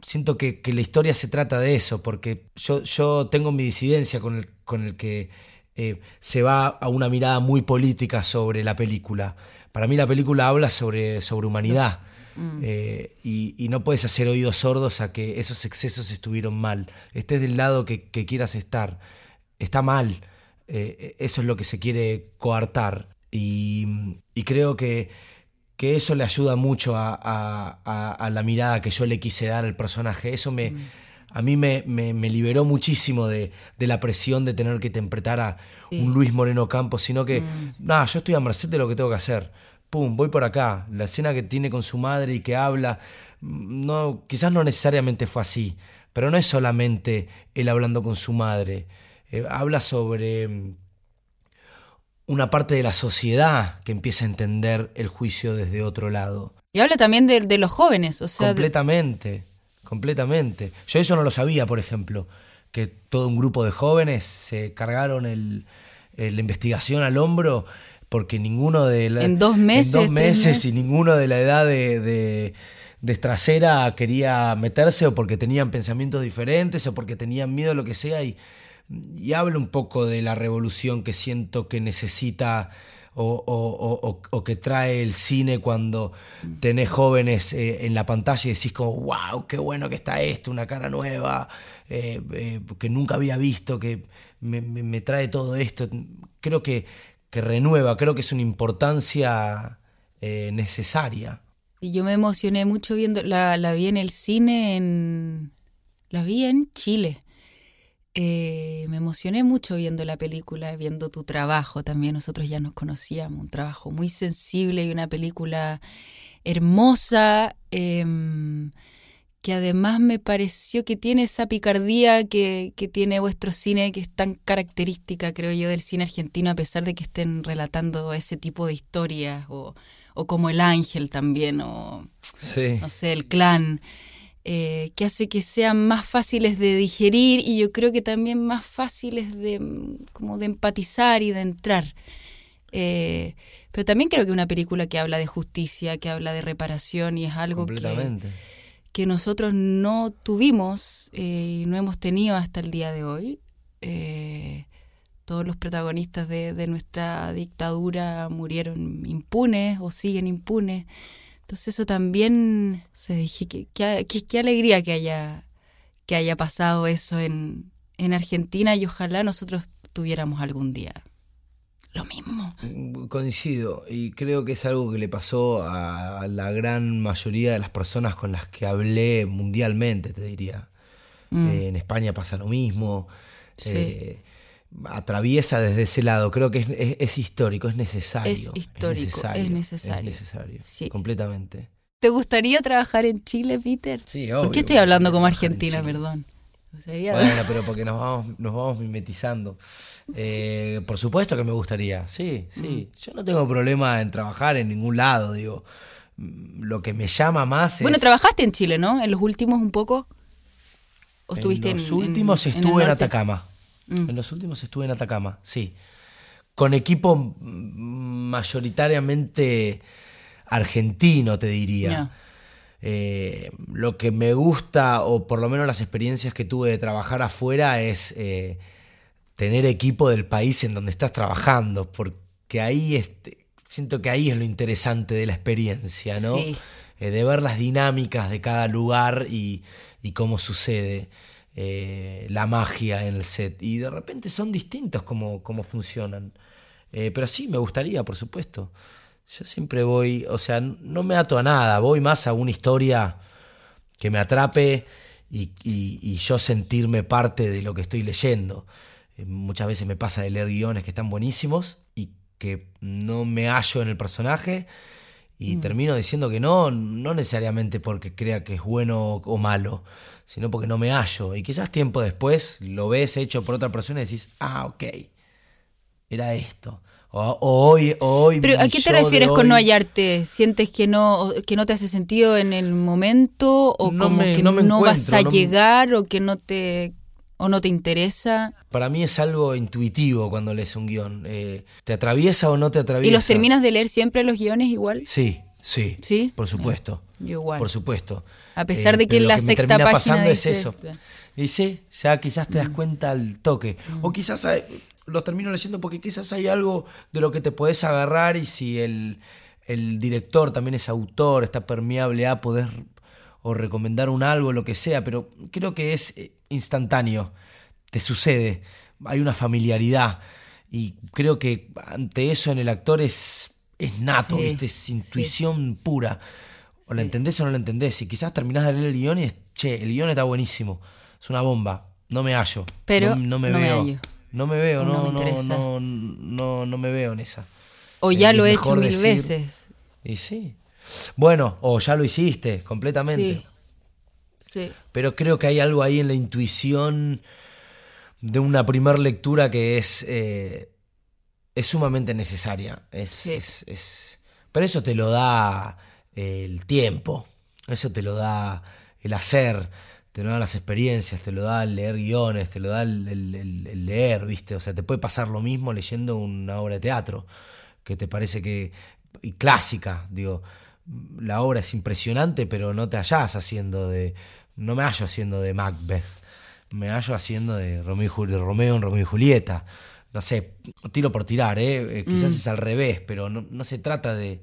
siento que, que, la historia se trata de eso, porque yo, yo tengo mi disidencia con el, con el que eh, se va a una mirada muy política sobre la película. Para mí la película habla sobre, sobre humanidad. Mm. Eh, y, no puedes hacer oídos sordos a que esos excesos estuvieron mal. Estés del lado que, quieras estar. Está mal. Eh, eso es lo que se quiere coartar. Y, creo que, que, eso le ayuda mucho a, la mirada que yo le quise dar al personaje. Eso me, mm a mí me, me, liberó muchísimo de, la presión de tener que interpretar a un Luis Moreno Campos, sino que, mm. nada, yo estoy a merced de lo que tengo que hacer. Pum, voy por acá. La escena que tiene con su madre y que habla, no, quizás no necesariamente fue así, pero no es solamente él hablando con su madre. Eh, habla sobre mm, una parte de la sociedad que empieza a entender el juicio desde otro lado. Y habla también de, los jóvenes, o sea. Completamente completamente. Yo eso no lo sabía, por ejemplo, que todo un grupo de jóvenes se cargaron el, la investigación al hombro porque ninguno de la, en dos meses, en dos meses, y ninguno de la edad de, de, de quería meterse o porque tenían pensamientos diferentes o porque tenían miedo a lo que sea y, y habla un poco de la revolución que siento que necesita o, que trae el cine cuando tenés jóvenes eh, en la pantalla y decís como, wow, qué bueno que está esto, una cara nueva, eh, eh, que nunca había visto, que me, trae todo esto. Creo que, que, renueva, creo que es una importancia necesaria. Y yo me emocioné mucho viendo, la, la vi en el cine, en, la vi en Chile. Eh, me emocioné mucho viendo la película, viendo tu trabajo también. Nosotros ya nos conocíamos, un trabajo muy sensible y una película hermosa, em, que además me pareció que tiene esa picardía que, que, tiene vuestro cine, que es tan característica, creo yo, del cine argentino, a pesar de que estén relatando ese tipo de historias, o, o como El Ángel también, o no sé, El Clan. Eh, que hace que sean más fáciles de digerir y yo creo que también más fáciles de, como de empatizar y de entrar. Eh, pero también creo que una película que habla de justicia, que habla de reparación y es algo que, que nosotros no tuvimos eh, y no hemos tenido hasta el día de hoy. todos los protagonistas de, de nuestra dictadura murieron impunes o siguen impunes. Entonces eso también se dije que qué alegría que haya que haya pasado eso en, en Argentina y ojalá nosotros tuviéramos algún día lo mismo. Coincido y creo que es algo que le pasó a la gran mayoría de las personas con las que hablé mundialmente, te diría. Mm. Eh, en España pasa lo mismo. Sí. Eh, atraviesa desde ese lado. Creo que es, histórico, es necesario. Es histórico, es necesario. Es necesario, completamente. ¿Te gustaría trabajar en Chile, Peter? Sí, obvio. ¿Por qué estoy hablando como Argentina, perdón? Bueno, pero porque nos vamos, nos vamos mimetizando. Eh, por supuesto que me gustaría, sí, sí. Mm. Yo no tengo problema en trabajar en ningún lado, digo. Lo que me llama más es... Bueno, trabajaste en Chile, ¿no? En los últimos un poco. ¿O estuviste en los últimos estuve en Atacama. Mm. En los últimos estuve en Atacama, sí. Con equipo mayoritariamente argentino, te diría. Eh, lo que me gusta, o por lo menos las experiencias que tuve de trabajar afuera, es eh, tener equipo del país en donde estás trabajando, porque ahí este, siento que ahí es lo interesante de la experiencia, ¿no? Eh, de ver las dinámicas de cada lugar y, y cómo sucede. Eh, la magia en el set. Y de repente son distintos como, funcionan. Eh, pero sí, me gustaría, por supuesto. Yo siempre voy, o sea, no me ato a nada, voy más a una historia que me atrape y yo sentirme parte de lo que estoy leyendo. Eh, muchas veces me pasa de leer guiones que están buenísimos y que no me hallo en el personaje y termino diciendo que no, no necesariamente porque crea que es bueno o, malo, sino porque no me hallo. Y quizás tiempo después lo ves hecho por otra persona y decís, ah, ok, era esto. O, o hoy, o hoy Pero ¿a qué te refieres con hoy- no hallarte? ¿Sientes que no, que no te hace sentido en el momento? ¿O No como me- que no vas a llegar o que no te o no te interesa? Para mí es algo intuitivo cuando lees un guion. Eh, ¿Te atraviesa o no te atraviesa? ¿Y los terminas de leer siempre los guiones igual? Sí, sí. ¿Sí? Por supuesto. Yo igual. Por supuesto. A pesar de que pero en la me sexta termina página pasando es eso. Y sí, ya quizás Mm. te das cuenta al toque. O quizás hay- los termino leyendo porque quizás hay algo de lo que te podés agarrar y si el, el director también es autor, está permeable a poder o recomendar un algo, lo que sea, pero creo que es eh, instantáneo, te sucede, hay una familiaridad y creo que ante eso en el actor es, es nato, Sí, ¿viste? es sí. intuición pura. O la Sí. entendés o no la entendés. Y quizás terminás de leer el guion y es, che, el guion está buenísimo. Es una bomba. No me hallo. Pero no, no me no me veo. hallo. no me veo, no no, me no, no, me veo en esa. O ya lo he hecho mil decir- veces. Y sí. Bueno, o ya lo hiciste completamente. Sí. Sí. Pero creo que hay algo ahí en la intuición de una primer lectura que es, eh, es sumamente necesaria. Es, Sí. es- es- pero eso te lo da eh, el tiempo, eso te lo da el hacer, te lo dan las experiencias, te lo da el leer guiones, te lo da el, el- el- el leer, ¿viste? O sea, te puede pasar lo mismo leyendo una obra de teatro, que te parece que... y clásica, digo, la obra es impresionante, pero no te hallás haciendo de... no me hallo haciendo de Macbeth, me hallo haciendo de Romeo, y de Romeo en Romeo y Julieta. No sé, tiro por tirar, ¿eh? Eh, quizás es al revés, pero no, no se trata de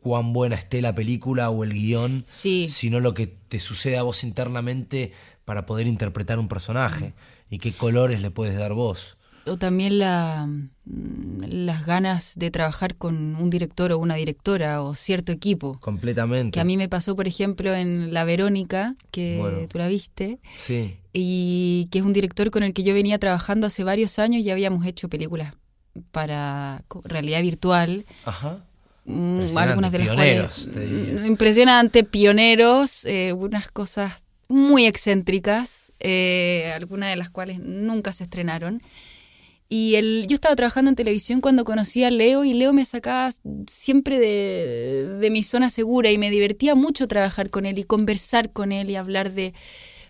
cuán buena esté la película o el guion, Sí. sino lo que te sucede a vos internamente para poder interpretar un personaje y qué colores le puedes dar vos. O también la, mm, las ganas de trabajar con un director o una directora o cierto equipo. Completamente. Que a mí me pasó, por ejemplo, en La Verónica, que Bueno. tú la viste, Sí, y que es un director con el que yo venía trabajando hace varios años y habíamos hecho películas para realidad virtual. ajá. Mm, Impresionante, algunas de las pioneros, cuales mm, impresionante, pioneros, eh, unas cosas muy excéntricas, eh, algunas de las cuales nunca se estrenaron. Y el, yo estaba trabajando en televisión cuando conocí a Leo y Leo me sacaba siempre de, de mi zona segura y me divertía mucho trabajar con él y conversar con él y hablar de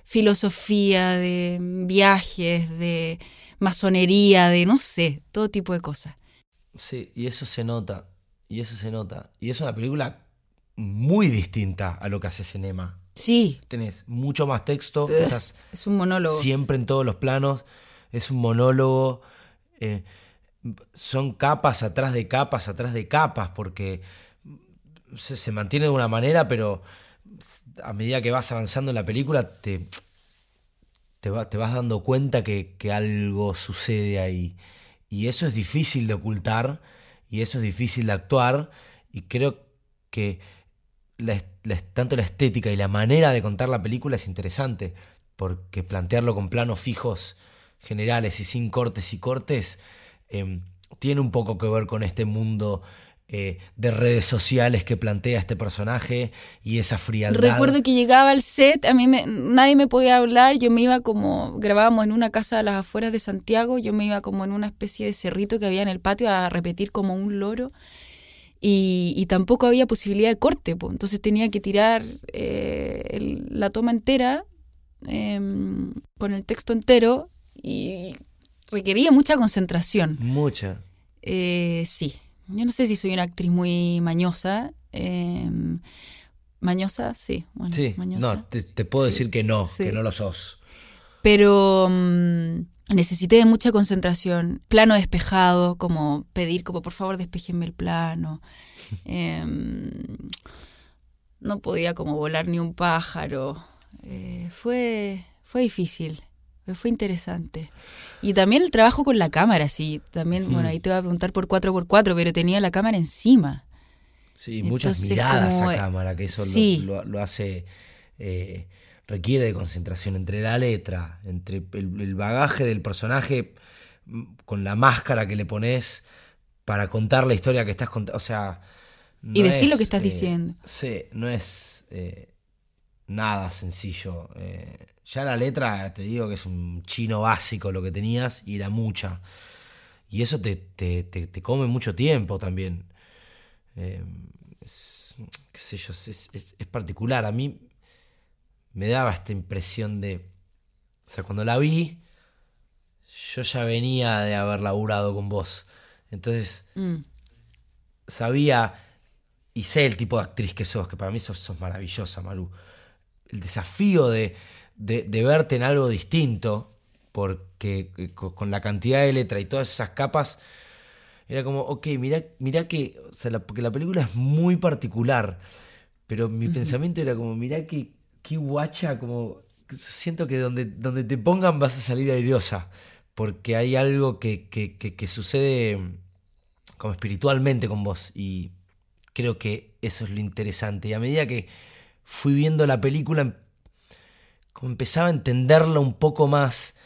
filosofía, de viajes, de masonería, de no sé, todo tipo de cosas. Sí, y eso se nota. Y eso se nota. Y es una película muy distinta a lo que hace Cinema. Sí, Tenés mucho más texto, estás es un monólogo. siempre en todos los planos, es un monólogo, eh, son capas atrás de capas, atrás de capas, porque se, mantiene de una manera, pero a medida que vas avanzando en la película te, te, te vas dando cuenta que, que algo sucede ahí. Y eso es difícil de ocultar, y eso es difícil de actuar, y creo que tanto la estética y la manera de contar la película es interesante, porque plantearlo con planos fijos generales y sin cortes y cortes eh, tiene un poco que ver con este mundo eh, de redes sociales que plantea este personaje y esa frialdad. Recuerdo que llegaba al set, a mí me- nadie me podía hablar, yo me iba como, grabábamos en una casa a las afueras de Santiago, yo me iba como en una especie de cerrito que había en el patio a repetir como un loro y, tampoco había posibilidad de corte, po. entonces tenía que tirar eh, la toma entera em, con el texto entero y requería mucha concentración. Mucha. Eh, sí, yo no sé si soy una actriz muy mañosa. eh, mañosa, sí. Bueno, Sí, mañosa. no, te, te puedo Sí, decir que no, sí. que no lo sos. Pero mm, necesité de mucha concentración. Plano despejado, como pedir, como por favor despejenme el plano. Em, no podía como volar ni un pájaro. Eh, fue, fue difícil, fue interesante. Y también el trabajo con la cámara, sí. También, bueno, ahí te voy a preguntar por 4x4, pero tenía la cámara encima. Sí, muchas miradas como, a eh, cámara, que eso lo- sí. lo, lo hace eh, requiere de concentración entre la letra, entre el, el bagaje del personaje mm, con la máscara que le pones para contar la historia que estás contando. O sea. y decir lo que estás eh, diciendo. Sí, no es eh, nada sencillo. Eh, ya la letra, te digo que es un chino básico lo que tenías y era mucha. Y eso te, te, te, te come mucho tiempo también. Eh, es, qué sé yo, es, es- es particular. A mí me daba esta impresión de... O sea, cuando la vi, yo ya venía de haber laburado con vos. Entonces, Mm. sabía y sé el tipo de actriz que sos, que para mí sos, sos maravillosa, Maru. El desafío de, de- de verte en algo distinto, porque eh, co- con la cantidad de letra y todas esas capas, era como, ok, mira, mira que, o sea, la- porque la película es muy particular, pero mi pensamiento era como, mira que, qué guacha, como, siento que donde, donde te pongan vas a salir airosa, porque hay algo que, que, que- que sucede como espiritualmente con vos y creo que eso es lo interesante. Y a medida que fui viendo la película empezaba a entenderla un poco más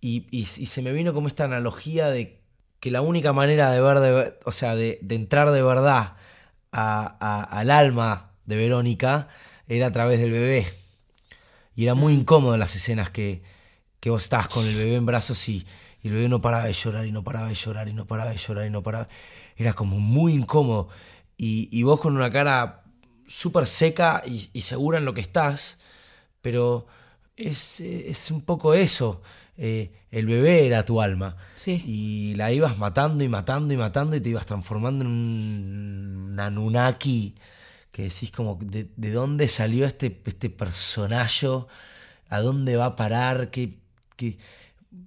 y, y- y se me vino como esta analogía de que la única manera de ver, de, o sea, de, de entrar de verdad a- a- al alma de Verónica era a través del bebé. Y era muy incómodo las escenas que, que vos estabas con el bebé en brazos y, y el bebé no paraba de llorar y no paraba de llorar y no paraba de llorar y no paraba. Era como muy incómodo. Y, y vos con una cara súper seca y, y segura en lo que estás, pero es, es un poco eso. Eh, el bebé era tu alma. Sí. Y la ibas matando y matando y matando y te ibas transformando en un Anunnaki que decís como de, de dónde salió este, este personaje, a dónde va a parar, qué, qué-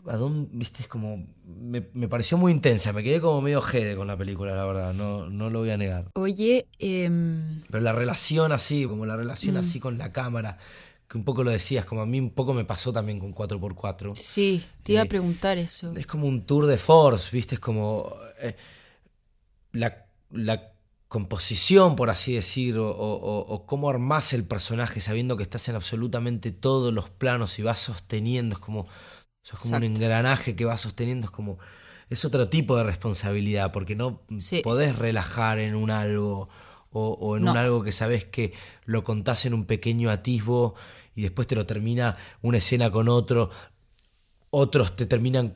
a dónde, viste, es como, me, me pareció muy intensa, me quedé como medio jede con la película, la verdad, no, no lo voy a negar. Oye, em, Pero la relación así, como la relación así con la cámara, que un poco lo decías, como a mí un poco me pasó también con 4x4. sí, te iba a Eh, preguntar eso. Es como un tour de force, ¿viste? Es como eh, la, la composición, por así decir, o, o- o cómo armás el personaje sabiendo que estás en absolutamente todos los planos y vas sosteniendo, es como, sos como un engranaje que va sosteniendo, es como, es otro tipo de responsabilidad, porque no Sí. podés relajar en un algo o, o en No. un algo que sabes que lo contás en un pequeño atisbo y después te lo termina una escena con otro, otros te terminan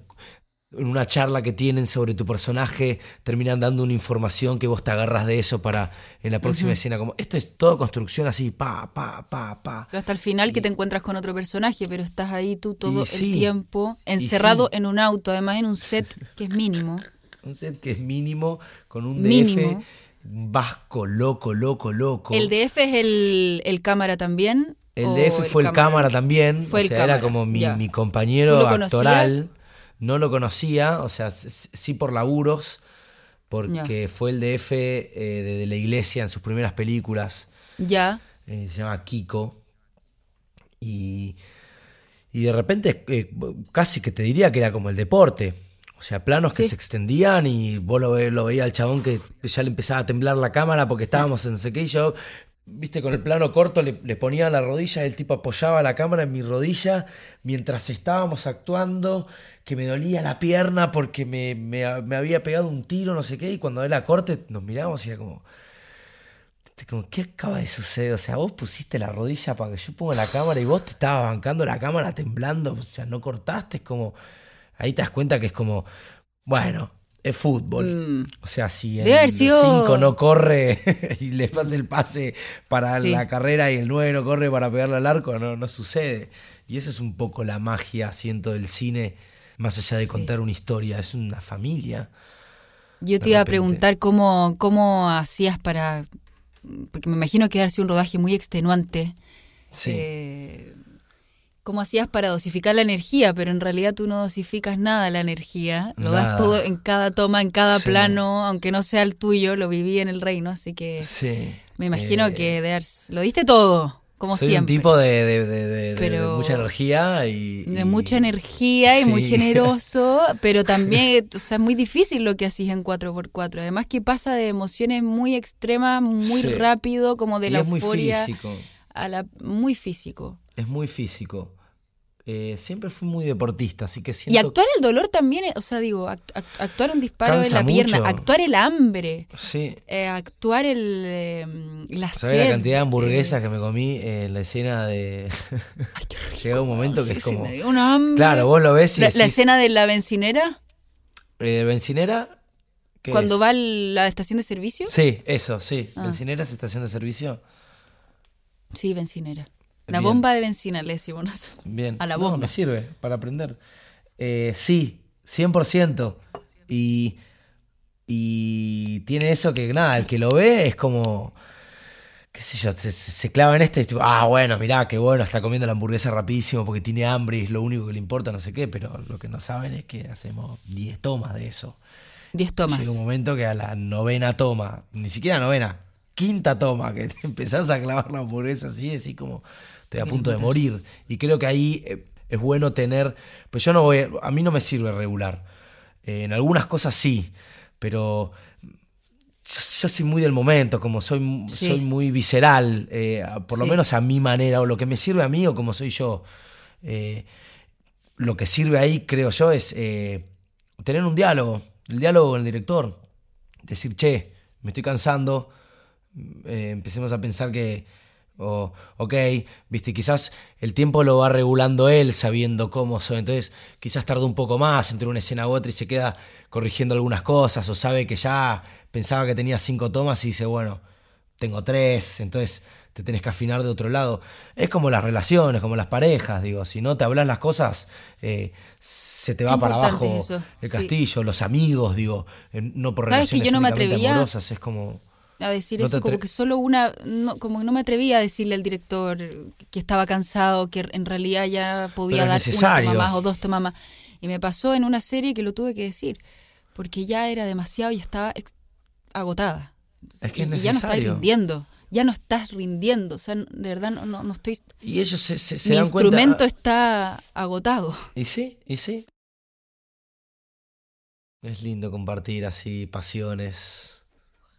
en una charla que tienen sobre tu personaje, terminan dando una información que vos te agarras de eso para en la próxima escena. Como esto es todo construcción así, pa, pa, pa, pa. Hasta el final que te encuentras con otro personaje, pero estás ahí tú todo sí. el tiempo encerrado sí. en un auto, además en un set que es mínimo. Un set que es mínimo, con un DF Mínimo. Vasco, loco, loco, loco. ¿El DF es el, el cámara también? El ¿O DF fue el cámara también, Fue o el sea, cámara, era como mi, compañero actoral. No lo conocía, o sea, sí por laburos, porque fue el DF eh, de, de la iglesia en sus primeras películas. Ya, eh, se llama Kiko. Y, y de repente eh, casi que te diría que era como el deporte. O sea, planos que se extendían y vos lo, ve- lo veías al chabón que ya le empezaba a temblar la cámara porque estábamos en no sé qué y yo, viste, con el plano corto le, le ponía la rodilla, el tipo apoyaba la cámara en mi rodilla mientras estábamos actuando, que me dolía la pierna porque me, me- me había pegado un tiro, no sé qué, y cuando era corte nos mirábamos y era como... Este, Como, ¿qué acaba de suceder? O sea, vos pusiste la rodilla para que yo ponga la cámara y vos te estabas bancando la cámara temblando, o sea, no cortaste, es como, ahí te das cuenta que es como, bueno, es fútbol. O sea, si Mm. El sido- 5 no corre y le pasa el pase para Sí. la carrera y el 9 no corre para pegarle al arco, no, no sucede. Y esa es un poco la magia, siento, del cine, más allá de Sí. contar una historia, es una familia. yo te iba a preguntar cómo, cómo hacías para... Porque me imagino que debe ser un rodaje muy extenuante. Sí. Eh, ¿Cómo hacías para dosificar la energía? Pero en realidad tú no dosificas nada la energía. Lo Nada. das todo en cada toma, en cada Sí. plano, aunque no sea el tuyo, lo viví en el reino, así que sí. me imagino Eh, que de lo diste todo, como Soy siempre. un tipo de, mucha energía y... de mucha energía y muy generoso, pero también, o sea, es muy difícil lo que hacís en 4x4. Además que pasa de emociones muy extremas, muy rápido, como de y la es muy euforia físico. a la muy físico. Es muy físico. Eh, siempre fui muy deportista, así que siento... Y actuar el dolor también, o sea, digo, act- act- actuar un disparo en la pierna, actuar el hambre, Sí. eh, actuar el, eh, la ¿Sabes la cantidad de hamburguesas eh, que me comí en la escena de... ay, qué rico, Llega un momento que sí, es como... hambre. Claro, vos lo ves y la, decís... la escena de la bencinera, eh, ¿Bencinera? ¿Qué cuando es? va a la estación de servicio. Sí, eso, sí. Ah. ¿Bencinera es estación de servicio? Sí, bencinera. La Bien. bomba de benzina le decimos nosotros. Bien. A la No, bomba. me sirve para aprender. Eh, sí, 100%. Y, y tiene eso que, nada, el que lo ve es como, qué sé yo, se, clava en este tipo, ah, bueno, mirá, qué bueno, está comiendo la hamburguesa rapidísimo porque tiene hambre y es lo único que le importa, no sé qué, pero lo que no saben es que hacemos 10 tomas de eso. Diez tomas. Llega un momento que a la novena toma, ni siquiera novena, quinta toma, que te empezás a clavar la hamburguesa así, así como estoy a punto de morir. Y creo que ahí eh, es bueno tener, pues yo no voy, a- mí no me sirve regular. Eh, en algunas cosas sí, pero yo, yo soy muy del momento, como soy, Sí. soy muy visceral, eh, por lo menos a mi manera, o lo que me sirve a mí o como soy yo. Eh, lo que sirve ahí, creo yo, es tener un diálogo, el diálogo con el director. Decir, che, me estoy cansando, empecemos a pensar que, o, ok, viste, quizás el tiempo lo va regulando él sabiendo cómo soy, entonces quizás tarda un poco más entre una escena u otra y se queda corrigiendo algunas cosas, o sabe que ya pensaba que tenía cinco tomas y dice, bueno, tengo tres, entonces te tenés que afinar de otro lado. Es como las relaciones, como las parejas, digo, si no te hablas las cosas, eh, se te va Qué para abajo eso, el sí. castillo, los amigos, digo, no por ¿Sabes que relaciones yo no me únicamente atrevía? amorosas, es como... a decir No eso, como que solo una, no, como que no me atrevía a decirle al director que estaba cansado, que en realidad ya podía dar necesario. una toma más o dos tomas más. Y me pasó en una serie que lo tuve que decir, porque ya era demasiado y estaba agotada. Es que y, es y ya no estás necesario. rindiendo, ya no estás rindiendo, o sea, de verdad no, no, no estoy... Y ellos se, se, se mi dan instrumento cuenta... está agotado. Y sí, y sí. Es lindo compartir así pasiones.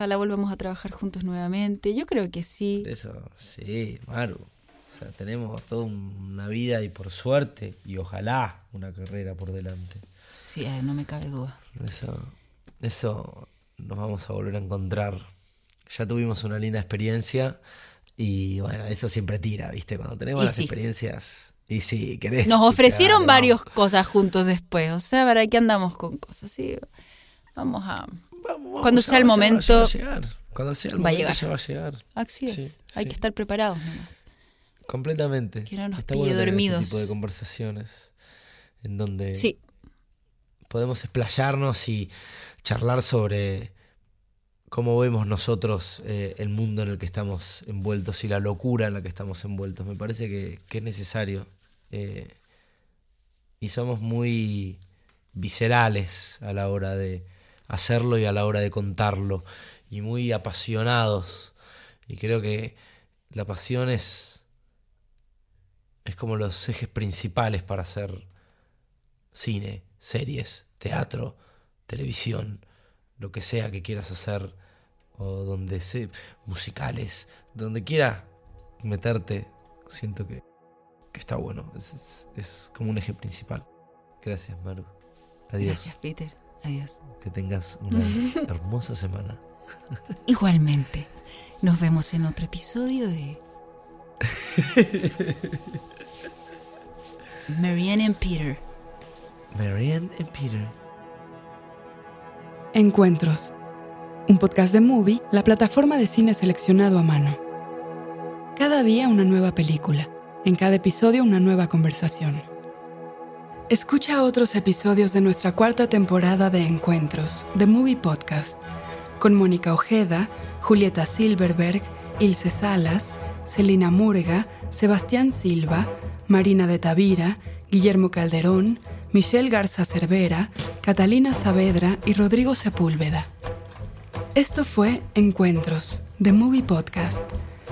Ojalá volvamos a trabajar juntos nuevamente. Yo creo que sí. Eso, sí, Maru. O sea, tenemos toda una vida y por suerte, y ojalá una carrera por delante. Sí, eh, no me cabe duda. Eso, eso nos vamos a volver a encontrar. Ya tuvimos una linda experiencia y bueno, eso siempre tira, ¿viste? Cuando tenemos Y las sí. experiencias. Y sí, querés. Nos ofrecieron varias cosas juntos después. O sea, ¿para qué andamos con cosas? Sí, vamos a... Cuando sea el va momento, va a llegar. Cuando sea el va momento, va a llegar. Así es. Sí, Hay sí. que estar preparados nomás. Completamente. Que no nos Está pille bueno tener dormidos. Este tipo de conversaciones en donde Sí, podemos explayarnos y charlar sobre cómo vemos nosotros eh, el mundo en el que estamos envueltos y la locura en la que estamos envueltos. Me parece que, que es necesario. eh, y somos muy viscerales a la hora de hacerlo y a la hora de contarlo. Y muy apasionados. Y creo que la pasión es, es como los ejes principales para hacer cine, series, teatro, televisión, lo que sea que quieras hacer, o donde se, musicales, donde quiera meterte, siento que, que está bueno, es, es- es como un eje principal. Gracias, Maru. Adiós. gracias, Peter. Adiós. Que tengas una hermosa semana. Igualmente, nos vemos en otro episodio de... Marianne and Peter. Marianne and Peter. Encuentros. Un podcast de Movie, la plataforma de cine seleccionado a mano. Cada día una nueva película. En cada episodio una nueva conversación. Escucha otros episodios de nuestra cuarta temporada de Encuentros, The Movie Podcast, con Mónica Ojeda, Julieta Silverberg, Ilse Salas, Celina Murga, Sebastián Silva, Marina de Tavira, Guillermo Calderón, Michelle Garza Cervera, Catalina Saavedra y Rodrigo Sepúlveda. Esto fue Encuentros, The Movie Podcast,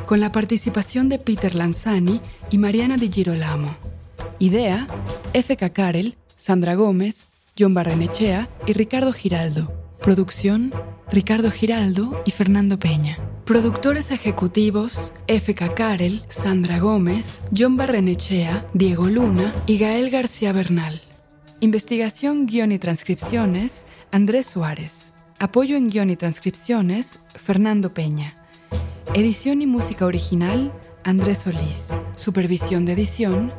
con la participación de Peter Lanzani y Mariana Di Girolamo. Idea, F.K. Karel, Sandra Gómez, John Barrenechea y Ricardo Giraldo. Producción, Ricardo Giraldo y Fernando Peña. Productores ejecutivos, F.K. Karel, Sandra Gómez, John Barrenechea, Diego Luna y Gael García Bernal. Investigación, guion y transcripciones, Andrés Suárez. Apoyo en guion y transcripciones, Fernando Peña. Edición y música original, Andrés Solís. Supervisión de edición,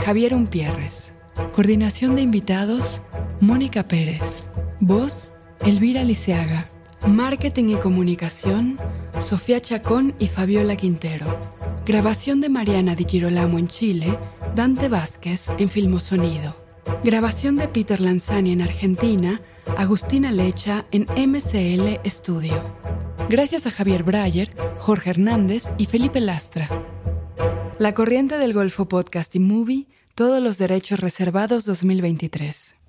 Javier Umpierres. Coordinación de invitados, Mónica Pérez. Voz, Elvira Liceaga. Marketing y comunicación, Sofía Chacón y Fabiola Quintero. Grabación de Mariana Di Girolamo en Chile, Dante Vázquez en Filmosonido. Grabación de Peter Lanzani en Argentina, Agustina Lecha en MCL Studio. Gracias a Javier Breyer, Jorge Hernández y Felipe Lastra. La Corriente del Golfo Podcast y Movie, todos los derechos reservados 2023.